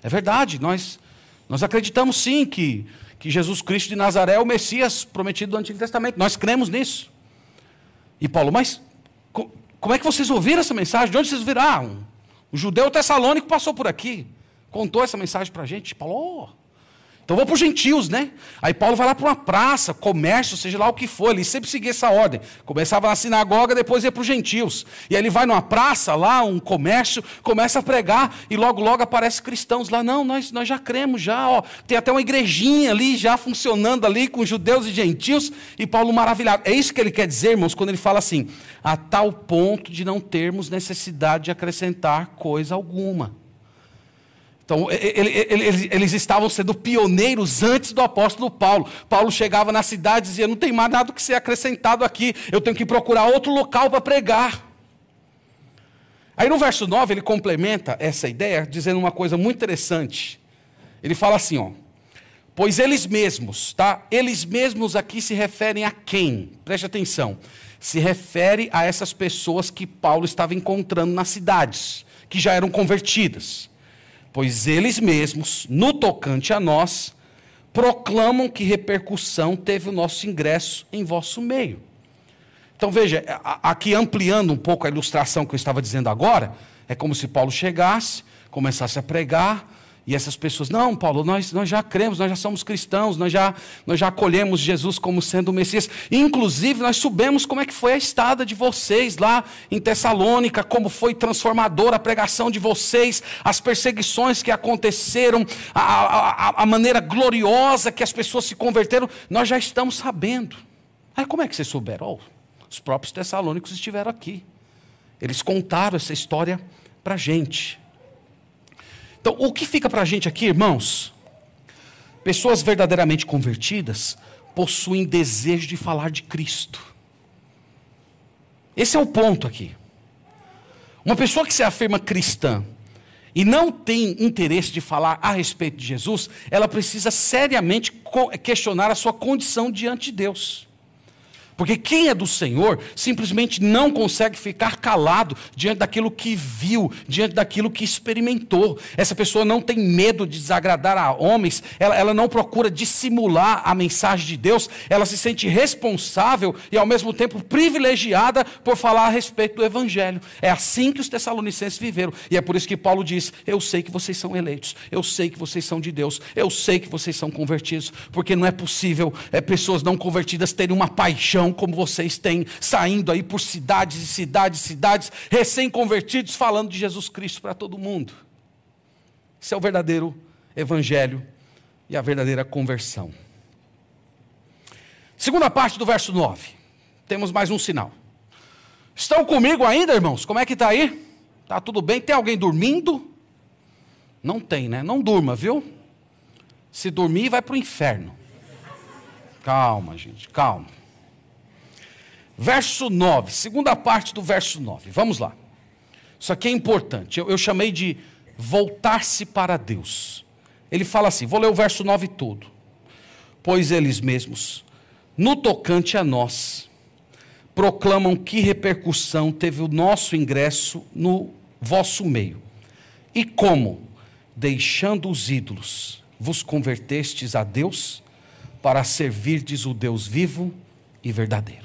É verdade, nós, nós acreditamos sim que, que Jesus Cristo de Nazaré é o Messias prometido do Antigo Testamento. Nós cremos nisso. E Paulo, mas co como é que vocês ouviram essa mensagem? De onde vocês viram? Ah, um, um judeu tessalônico passou por aqui, contou essa mensagem para a gente. Paulo, oh, então vou para os gentios, né? Aí Paulo vai lá para uma praça, comércio, seja lá o que for, ele sempre seguia essa ordem. Começava na sinagoga, depois ia para os gentios. E aí ele vai numa praça lá, um comércio, começa a pregar, e logo, logo aparecem cristãos lá. Não, nós, nós já cremos, já, ó. Tem até uma igrejinha ali, já funcionando ali, com judeus e gentios, e Paulo maravilhado. É isso que ele quer dizer, irmãos, quando ele fala assim, a tal ponto de não termos necessidade de acrescentar coisa alguma. Então, eles estavam sendo pioneiros antes do apóstolo Paulo. Paulo chegava na cidade e dizia: Não tem mais nada que ser acrescentado aqui, eu tenho que procurar outro local para pregar. Aí no verso 9 ele complementa essa ideia dizendo uma coisa muito interessante. Ele fala assim: ó, Pois eles mesmos, tá? Eles mesmos aqui se referem a quem? Preste atenção. Se refere a essas pessoas que Paulo estava encontrando nas cidades, que já eram convertidas pois eles mesmos, no tocante a nós, proclamam que repercussão teve o nosso ingresso em vosso meio. Então veja, aqui ampliando um pouco a ilustração que eu estava dizendo agora, é como se Paulo chegasse, começasse a pregar, e essas pessoas, não, Paulo, nós, nós já cremos, nós já somos cristãos, nós já, nós já acolhemos Jesus como sendo o Messias. Inclusive, nós soubemos como é que foi a estada de vocês lá em Tessalônica, como foi transformadora a pregação de vocês, as perseguições que aconteceram, a, a, a maneira gloriosa que as pessoas se converteram, nós já estamos sabendo. Aí como é que vocês souberam? Oh, os próprios tessalônicos estiveram aqui. Eles contaram essa história para a gente. Então, o que fica para a gente aqui, irmãos? Pessoas verdadeiramente convertidas possuem desejo de falar de Cristo. Esse é o ponto aqui. Uma pessoa que se afirma cristã e não tem interesse de falar a respeito de Jesus, ela precisa seriamente questionar a sua condição diante de Deus. Porque quem é do Senhor simplesmente não consegue ficar calado diante daquilo que viu, diante daquilo que experimentou. Essa pessoa não tem medo de desagradar a homens, ela, ela não procura dissimular a mensagem de Deus, ela se sente responsável e ao mesmo tempo privilegiada por falar a respeito do Evangelho. É assim que os Tessalonicenses viveram. E é por isso que Paulo diz: Eu sei que vocês são eleitos, eu sei que vocês são de Deus, eu sei que vocês são convertidos, porque não é possível é, pessoas não convertidas terem uma paixão como vocês têm, saindo aí por cidades e cidades e cidades, recém-convertidos, falando de Jesus Cristo para todo mundo. Esse é o verdadeiro evangelho e a verdadeira conversão. Segunda parte do verso 9. Temos mais um sinal. Estão comigo ainda, irmãos? Como é que está aí? Está tudo bem? Tem alguém dormindo? Não tem, né? Não durma, viu? Se dormir, vai para o inferno. Calma, gente, calma. Verso 9, segunda parte do verso 9. Vamos lá. Isso aqui é importante. Eu, eu chamei de voltar-se para Deus. Ele fala assim: vou ler o verso 9 todo. Pois eles mesmos, no tocante a nós, proclamam que repercussão teve o nosso ingresso no vosso meio. E como, deixando os ídolos, vos convertestes a Deus para servirdes o Deus vivo e verdadeiro.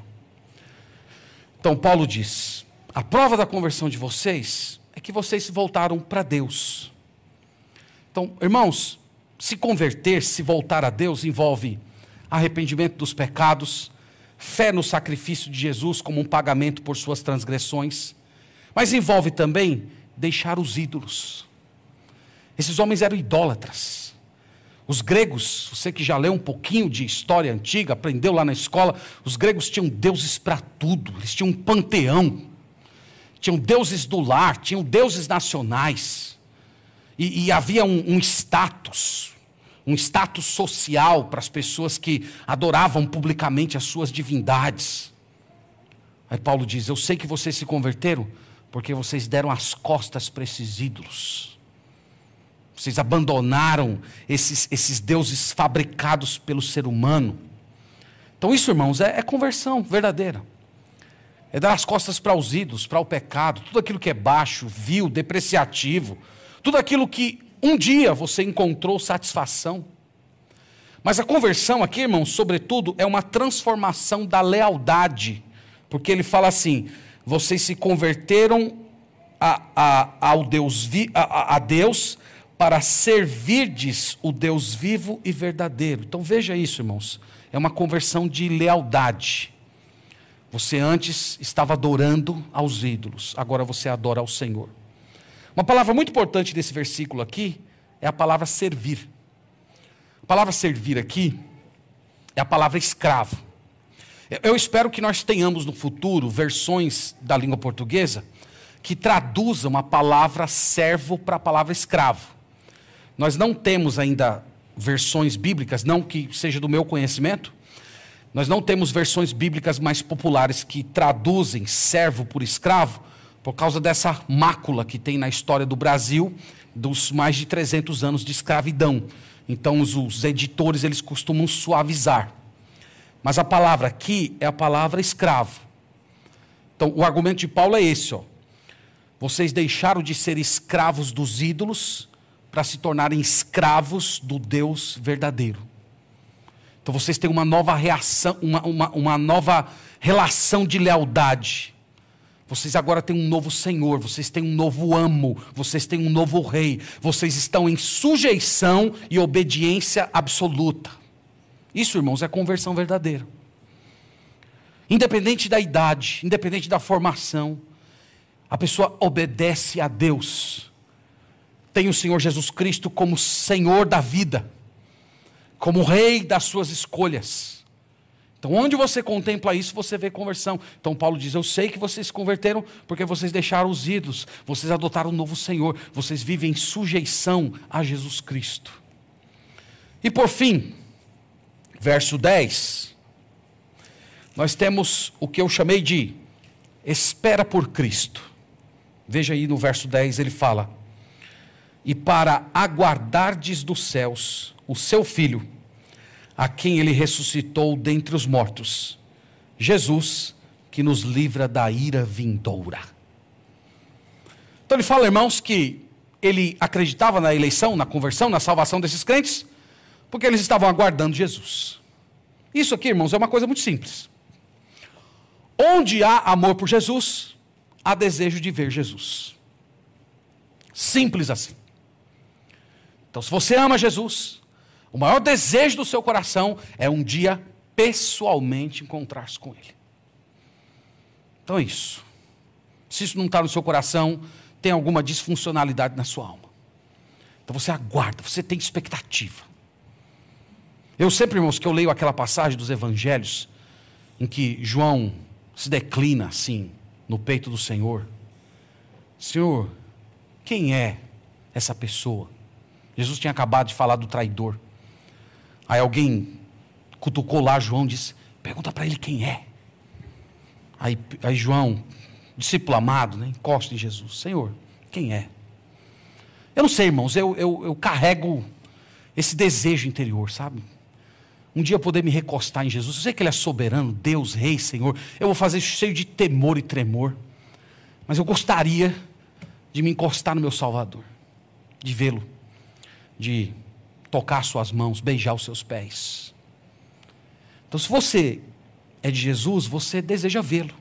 Então, Paulo diz: a prova da conversão de vocês é que vocês se voltaram para Deus. Então, irmãos, se converter, se voltar a Deus, envolve arrependimento dos pecados, fé no sacrifício de Jesus como um pagamento por suas transgressões, mas envolve também deixar os ídolos. Esses homens eram idólatras. Os gregos, você que já leu um pouquinho de história antiga, aprendeu lá na escola, os gregos tinham deuses para tudo, eles tinham um panteão, tinham deuses do lar, tinham deuses nacionais, e, e havia um, um status, um status social para as pessoas que adoravam publicamente as suas divindades. Aí Paulo diz: Eu sei que vocês se converteram porque vocês deram as costas para esses ídolos. Vocês abandonaram esses, esses deuses fabricados pelo ser humano. Então, isso, irmãos, é, é conversão verdadeira. É dar as costas para os ídolos, para o pecado, tudo aquilo que é baixo, vil, depreciativo, tudo aquilo que Um dia você encontrou satisfação. Mas a conversão aqui, irmãos, sobretudo, é uma transformação da lealdade. Porque ele fala assim: vocês se converteram a, a, ao Deus, a, a Deus para servirdes o Deus vivo e verdadeiro. Então veja isso, irmãos. É uma conversão de lealdade. Você antes estava adorando aos ídolos, agora você adora ao Senhor. Uma palavra muito importante desse versículo aqui é a palavra servir. A palavra servir aqui é a palavra escravo. Eu espero que nós tenhamos no futuro versões da língua portuguesa que traduzam a palavra servo para a palavra escravo. Nós não temos ainda versões bíblicas, não que seja do meu conhecimento, nós não temos versões bíblicas mais populares que traduzem servo por escravo, por causa dessa mácula que tem na história do Brasil dos mais de 300 anos de escravidão. Então os, os editores eles costumam suavizar. Mas a palavra aqui é a palavra escravo. Então o argumento de Paulo é esse, ó. Vocês deixaram de ser escravos dos ídolos para se tornarem escravos do Deus verdadeiro. Então vocês têm uma nova reação, uma, uma, uma nova relação de lealdade. Vocês agora têm um novo Senhor, vocês têm um novo amo, vocês têm um novo rei, vocês estão em sujeição e obediência absoluta. Isso, irmãos, é conversão verdadeira. Independente da idade, independente da formação, a pessoa obedece a Deus. Tem o Senhor Jesus Cristo como Senhor da vida, como Rei das suas escolhas. Então, onde você contempla isso, você vê conversão. Então, Paulo diz: Eu sei que vocês se converteram porque vocês deixaram os ídolos, vocês adotaram um novo Senhor, vocês vivem em sujeição a Jesus Cristo. E por fim, verso 10, nós temos o que eu chamei de espera por Cristo. Veja aí no verso 10 ele fala: E para aguardardes dos céus o seu filho, a quem ele ressuscitou dentre os mortos, Jesus, que nos livra da ira vindoura. Então ele fala, irmãos, que ele acreditava na eleição, na conversão, na salvação desses crentes, porque eles estavam aguardando Jesus. Isso aqui, irmãos, é uma coisa muito simples. Onde há amor por Jesus, há desejo de ver Jesus. Simples assim. Então, se você ama Jesus, o maior desejo do seu coração é um dia pessoalmente encontrar-se com Ele. Então é isso. Se isso não está no seu coração, tem alguma disfuncionalidade na sua alma. Então você aguarda, você tem expectativa. Eu sempre, irmãos, que eu leio aquela passagem dos evangelhos, em que João se declina assim, no peito do Senhor: Senhor, quem é essa pessoa? Jesus tinha acabado de falar do traidor. Aí alguém cutucou lá João disse: Pergunta para ele quem é. Aí, aí João, discípulo amado, né, encosta em Jesus: Senhor, quem é? Eu não sei, irmãos, eu, eu, eu carrego esse desejo interior, sabe? Um dia poder me recostar em Jesus. Eu sei que Ele é soberano, Deus, Rei, Senhor. Eu vou fazer isso cheio de temor e tremor. Mas eu gostaria de me encostar no meu Salvador, de vê-lo, de tocar suas mãos, beijar os seus pés. Então, se você é de Jesus, você deseja vê-lo.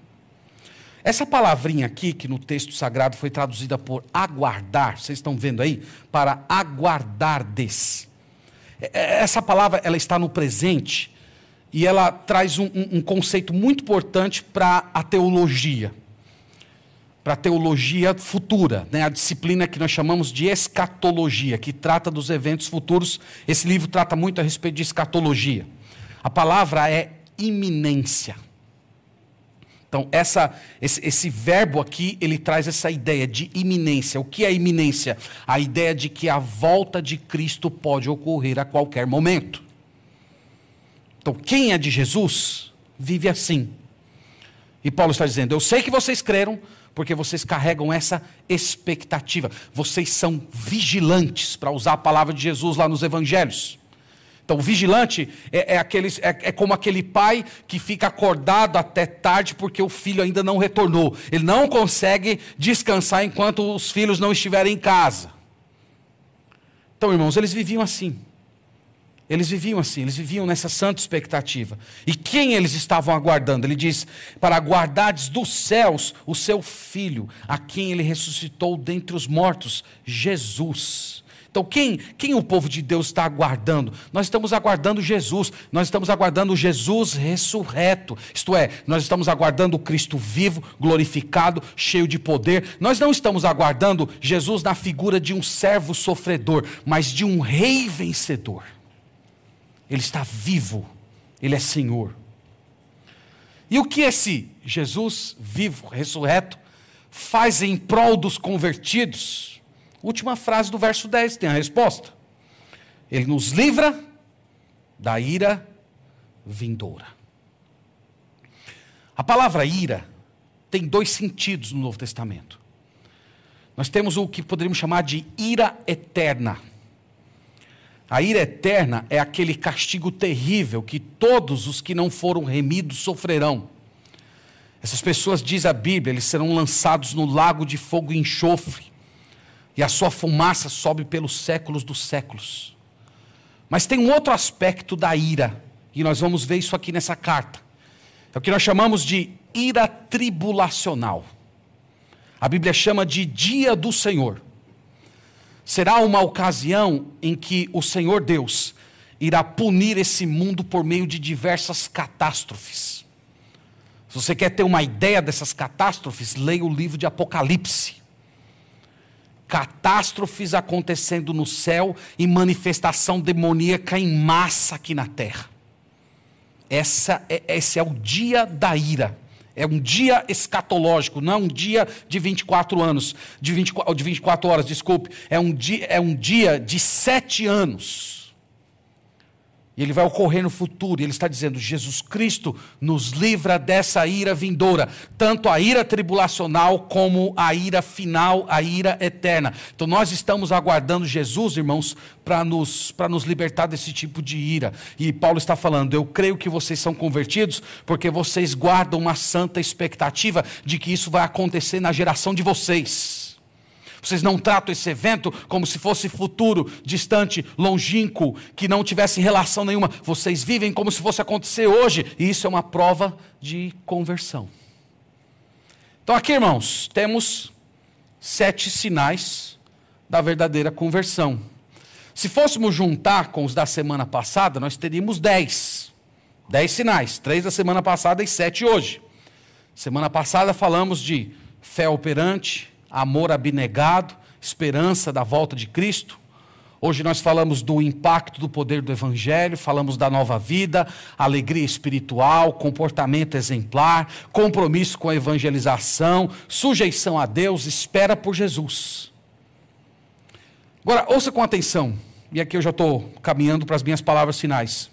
Essa palavrinha aqui, que no texto sagrado foi traduzida por aguardar, vocês estão vendo aí? Para aguardardes. Essa palavra ela está no presente e ela traz um, um conceito muito importante para a teologia, para a teologia futura, né? a disciplina que nós chamamos de escatologia, que trata dos eventos futuros. Esse livro trata muito a respeito de escatologia. A palavra é iminência. Então, essa, esse, esse, verbo aqui, ele traz essa ideia de iminência. O que é iminência? A ideia de que a volta de Cristo pode ocorrer a qualquer momento. Então, quem é de Jesus, vive assim. E Paulo está dizendo: Eu sei que vocês creram, porque vocês carregam essa expectativa. Vocês são vigilantes, para usar a palavra de Jesus lá nos evangelhos. Então, o vigilante é, é, aqueles, é, é como aquele pai que fica acordado até tarde porque o filho ainda não retornou. Ele não consegue descansar enquanto os filhos não estiverem em casa. Então, irmãos, eles viviam assim. Eles viviam assim, eles viviam nessa santa expectativa. E quem eles estavam aguardando? Ele diz: para guardares dos céus o seu filho, a quem ele ressuscitou dentre os mortos, Jesus. Então, quem, quem o povo de Deus está aguardando? Nós estamos aguardando Jesus, nós estamos aguardando Jesus ressurreto. Isto é, nós estamos aguardando o Cristo vivo, glorificado, cheio de poder. Nós não estamos aguardando Jesus na figura de um servo sofredor, mas de um rei vencedor. Ele está vivo, ele é Senhor. E o que esse Jesus vivo, ressurreto, faz em prol dos convertidos? Última frase do verso 10 tem a resposta. Ele nos livra da ira vindoura. A palavra ira tem dois sentidos no Novo Testamento. Nós temos o que poderíamos chamar de ira eterna. A ira eterna é aquele castigo terrível que todos os que não foram remidos sofrerão. Essas pessoas, diz a Bíblia, eles serão lançados no lago de fogo e enxofre e a sua fumaça sobe pelos séculos dos séculos. Mas tem um outro aspecto da ira, e nós vamos ver isso aqui nessa carta. É o que nós chamamos de ira tribulacional. A Bíblia chama de dia do Senhor. Será uma ocasião em que o Senhor Deus irá punir esse mundo por meio de diversas catástrofes. Se você quer ter uma ideia dessas catástrofes, leia o livro de Apocalipse catástrofes acontecendo no céu e manifestação demoníaca em massa aqui na terra. Essa é, esse é o dia da ira. É um dia escatológico, não é um dia de 24 anos, de 24, de 24 horas, desculpe. É um dia, é um dia de sete anos e ele vai ocorrer no futuro. E ele está dizendo: Jesus Cristo nos livra dessa ira vindoura, tanto a ira tribulacional como a ira final, a ira eterna. Então nós estamos aguardando Jesus, irmãos, para nos, nos libertar desse tipo de ira. E Paulo está falando: eu creio que vocês são convertidos porque vocês guardam uma santa expectativa de que isso vai acontecer na geração de vocês. Vocês não tratam esse evento como se fosse futuro, distante, longínquo, que não tivesse relação nenhuma. Vocês vivem como se fosse acontecer hoje, e isso é uma prova de conversão. Então, aqui, irmãos, temos sete sinais da verdadeira conversão. Se fôssemos juntar com os da semana passada, nós teríamos dez. Dez sinais, três da semana passada e sete hoje. Semana passada falamos de fé operante, amor abnegado, esperança da volta de Cristo. Hoje nós falamos do impacto do poder do Evangelho, falamos da nova vida, alegria espiritual, comportamento exemplar, compromisso com a evangelização, sujeição a Deus, espera por Jesus. Agora, ouça com atenção, e aqui eu já estou caminhando para as minhas palavras finais.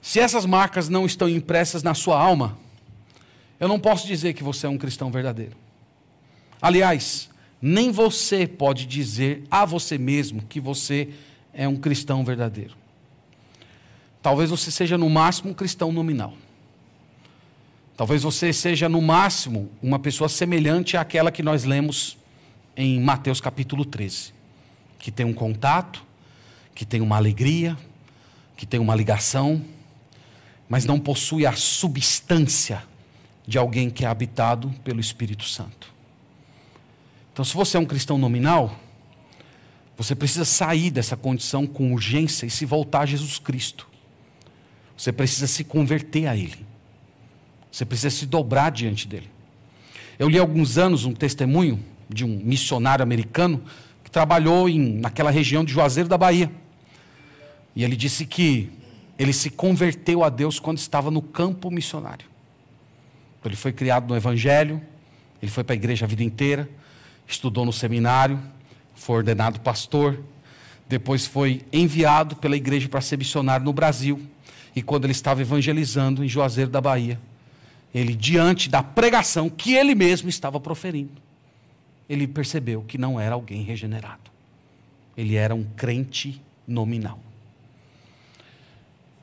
Se essas marcas não estão impressas na sua alma, eu não posso dizer que você é um cristão verdadeiro. Aliás, nem você pode dizer a você mesmo que você é um cristão verdadeiro. Talvez você seja no máximo um cristão nominal. Talvez você seja no máximo uma pessoa semelhante àquela que nós lemos em Mateus capítulo 13, que tem um contato, que tem uma alegria, que tem uma ligação, mas não possui a substância de alguém que é habitado pelo Espírito Santo. Então, se você é um cristão nominal, você precisa sair dessa condição com urgência e se voltar a Jesus Cristo. Você precisa se converter a Ele. Você precisa se dobrar diante dele. Eu li há alguns anos um testemunho de um missionário americano que trabalhou em, naquela região de Juazeiro da Bahia. E ele disse que ele se converteu a Deus quando estava no campo missionário. Ele foi criado no Evangelho, ele foi para a igreja a vida inteira, estudou no seminário, foi ordenado pastor, depois foi enviado pela igreja para ser missionário no Brasil. E quando ele estava evangelizando em Juazeiro da Bahia, ele, diante da pregação que ele mesmo estava proferindo, ele percebeu que não era alguém regenerado. Ele era um crente nominal.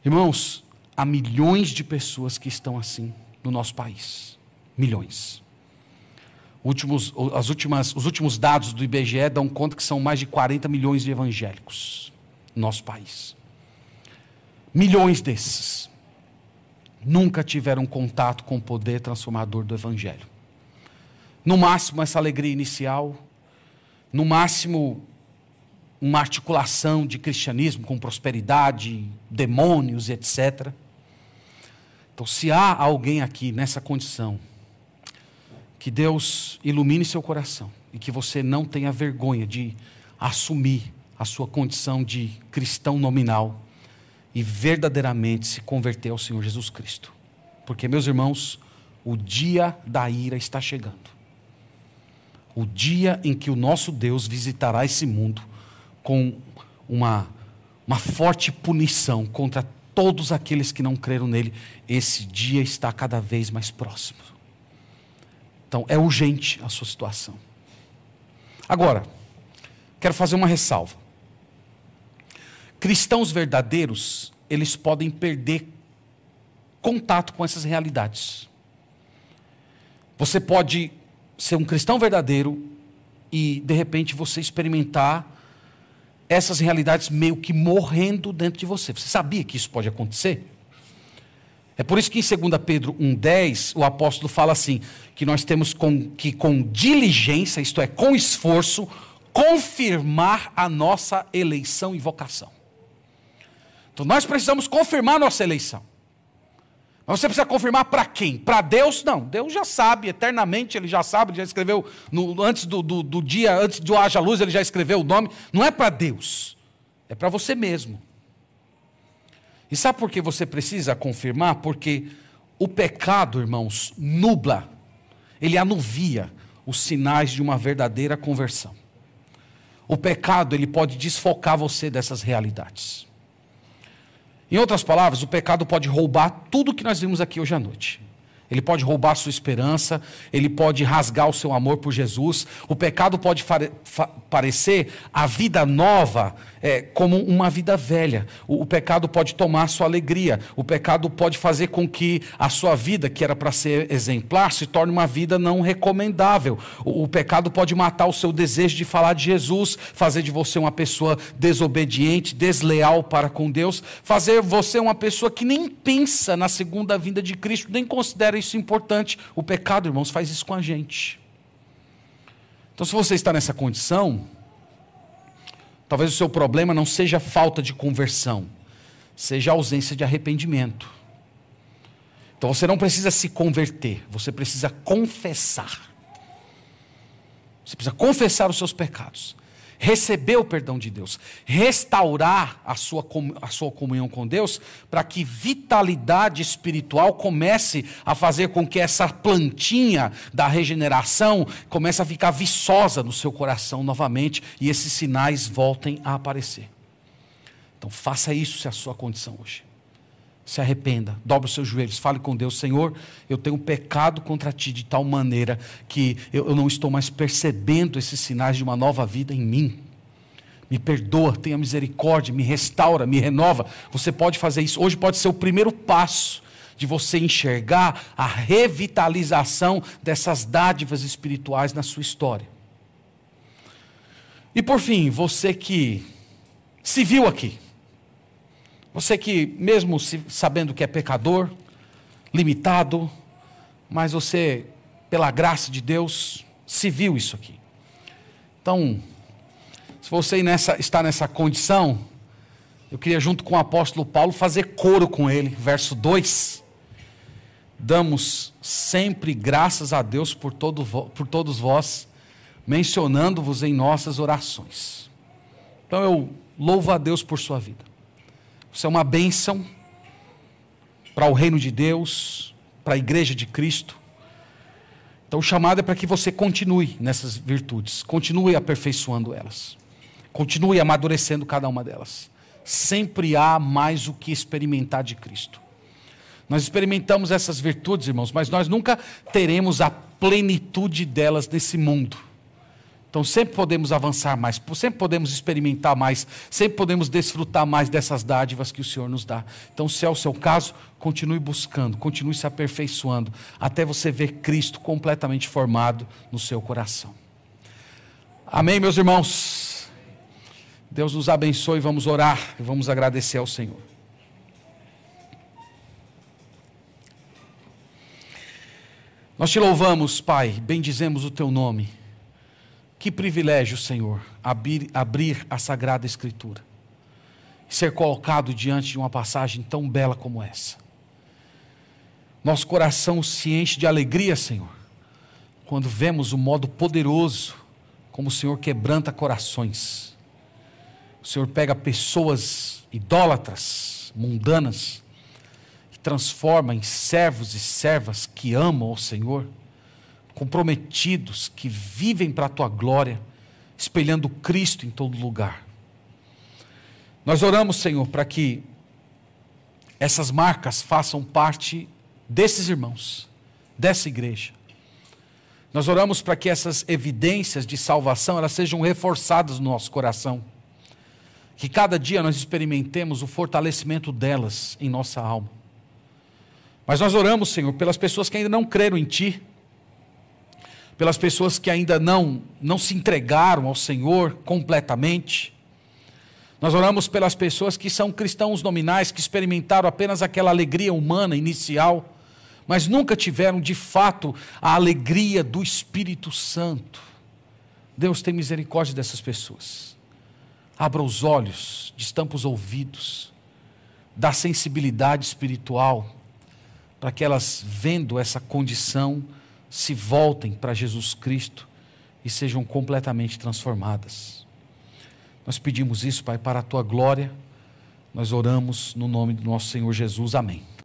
Irmãos, há milhões de pessoas que estão assim no nosso país. Milhões. Últimos, as últimas, os últimos dados do IBGE dão conta que são mais de 40 milhões de evangélicos no nosso país. Milhões desses nunca tiveram contato com o poder transformador do Evangelho. No máximo, essa alegria inicial, no máximo, uma articulação de cristianismo com prosperidade, demônios, etc. Então, se há alguém aqui nessa condição, que Deus ilumine seu coração e que você não tenha vergonha de assumir a sua condição de cristão nominal e verdadeiramente se converter ao Senhor Jesus Cristo. Porque, meus irmãos, o dia da ira está chegando. O dia em que o nosso Deus visitará esse mundo com uma, uma forte punição contra todos aqueles que não creram nele, esse dia está cada vez mais próximo. Então, é urgente a sua situação. Agora, quero fazer uma ressalva. Cristãos verdadeiros, eles podem perder contato com essas realidades. Você pode ser um cristão verdadeiro e, de repente, você experimentar essas realidades meio que morrendo dentro de você. Você sabia que isso pode acontecer? É por isso que em 2 Pedro 1,10 o apóstolo fala assim: que nós temos com, que com diligência, isto é, com esforço, confirmar a nossa eleição e vocação. Então nós precisamos confirmar a nossa eleição. Mas você precisa confirmar para quem? Para Deus? Não, Deus já sabe, eternamente Ele já sabe, ele já escreveu, no, antes do, do, do dia, antes de haja luz, Ele já escreveu o nome. Não é para Deus, é para você mesmo. E sabe por que você precisa confirmar? Porque o pecado, irmãos, nubla, ele anuvia os sinais de uma verdadeira conversão. O pecado, ele pode desfocar você dessas realidades. Em outras palavras, o pecado pode roubar tudo que nós vimos aqui hoje à noite. Ele pode roubar a sua esperança, ele pode rasgar o seu amor por Jesus. O pecado pode parecer a vida nova é, como uma vida velha. O, o, pecado pode tomar sua alegria. O pecado pode fazer com que a sua vida, que era para ser exemplar, se torne uma vida não recomendável. O, o pecado pode matar o seu desejo de falar de Jesus, fazer de você uma pessoa desobediente, desleal para com Deus, fazer você uma pessoa que nem pensa na segunda vinda de Cristo, nem considera isso importante. O pecado, irmãos, faz isso com a gente. Então, se você está nessa condição, Talvez o seu problema não seja falta de conversão, seja ausência de arrependimento. Então você não precisa se converter, você precisa confessar. Você precisa confessar os seus pecados receber o perdão de Deus, restaurar a sua, a sua comunhão com Deus, para que vitalidade espiritual comece a fazer com que essa plantinha da regeneração comece a ficar viçosa no seu coração novamente e esses sinais voltem a aparecer. Então faça isso se é a sua condição hoje se arrependa, dobre os seus joelhos, fale com Deus: Senhor, eu tenho pecado contra ti de tal maneira que eu, eu não estou mais percebendo esses sinais de uma nova vida em mim. Me perdoa, tenha misericórdia, me restaura, me renova. Você pode fazer isso. Hoje pode ser o primeiro passo de você enxergar a revitalização dessas dádivas espirituais na sua história. E por fim, você que se viu aqui, você que, mesmo sabendo que é pecador, limitado, mas você, pela graça de Deus, se viu isso aqui. Então, se você nessa, está nessa condição, eu queria, junto com o apóstolo Paulo, fazer coro com ele. Verso 2. Damos sempre graças a Deus por, todo, por todos vós, mencionando-vos em nossas orações. Então eu louvo a Deus por sua vida. Isso é uma bênção para o reino de Deus, para a igreja de Cristo. Então, o chamado é para que você continue nessas virtudes, continue aperfeiçoando elas, continue amadurecendo cada uma delas. Sempre há mais o que experimentar de Cristo. Nós experimentamos essas virtudes, irmãos, mas nós nunca teremos a plenitude delas nesse mundo. Então sempre podemos avançar mais, sempre podemos experimentar mais, sempre podemos desfrutar mais dessas dádivas que o Senhor nos dá. Então, se é o seu caso, continue buscando, continue se aperfeiçoando, até você ver Cristo completamente formado no seu coração. Amém, meus irmãos? Deus nos abençoe, vamos orar e vamos agradecer ao Senhor. Nós te louvamos, Pai, bendizemos o teu nome. Que privilégio, Senhor, abrir, abrir a Sagrada Escritura e ser colocado diante de uma passagem tão bela como essa. Nosso coração se enche de alegria, Senhor, quando vemos o modo poderoso como o Senhor quebranta corações. O Senhor pega pessoas idólatras, mundanas, e transforma em servos e servas que amam o Senhor comprometidos, que vivem para a tua glória, espelhando Cristo em todo lugar. Nós oramos, Senhor, para que essas marcas façam parte desses irmãos, dessa igreja. Nós oramos para que essas evidências de salvação elas sejam reforçadas no nosso coração. Que cada dia nós experimentemos o fortalecimento delas em nossa alma. Mas nós oramos, Senhor, pelas pessoas que ainda não creram em Ti, pelas pessoas que ainda não, não se entregaram ao Senhor completamente. Nós oramos pelas pessoas que são cristãos nominais, que experimentaram apenas aquela alegria humana inicial, mas nunca tiveram de fato a alegria do Espírito Santo. Deus tem misericórdia dessas pessoas. Abra os olhos, destampa os ouvidos, dá sensibilidade espiritual, para que elas, vendo essa condição, se voltem para Jesus Cristo e sejam completamente transformadas. Nós pedimos isso, Pai, para a tua glória. Nós oramos no nome do nosso Senhor Jesus. Amém.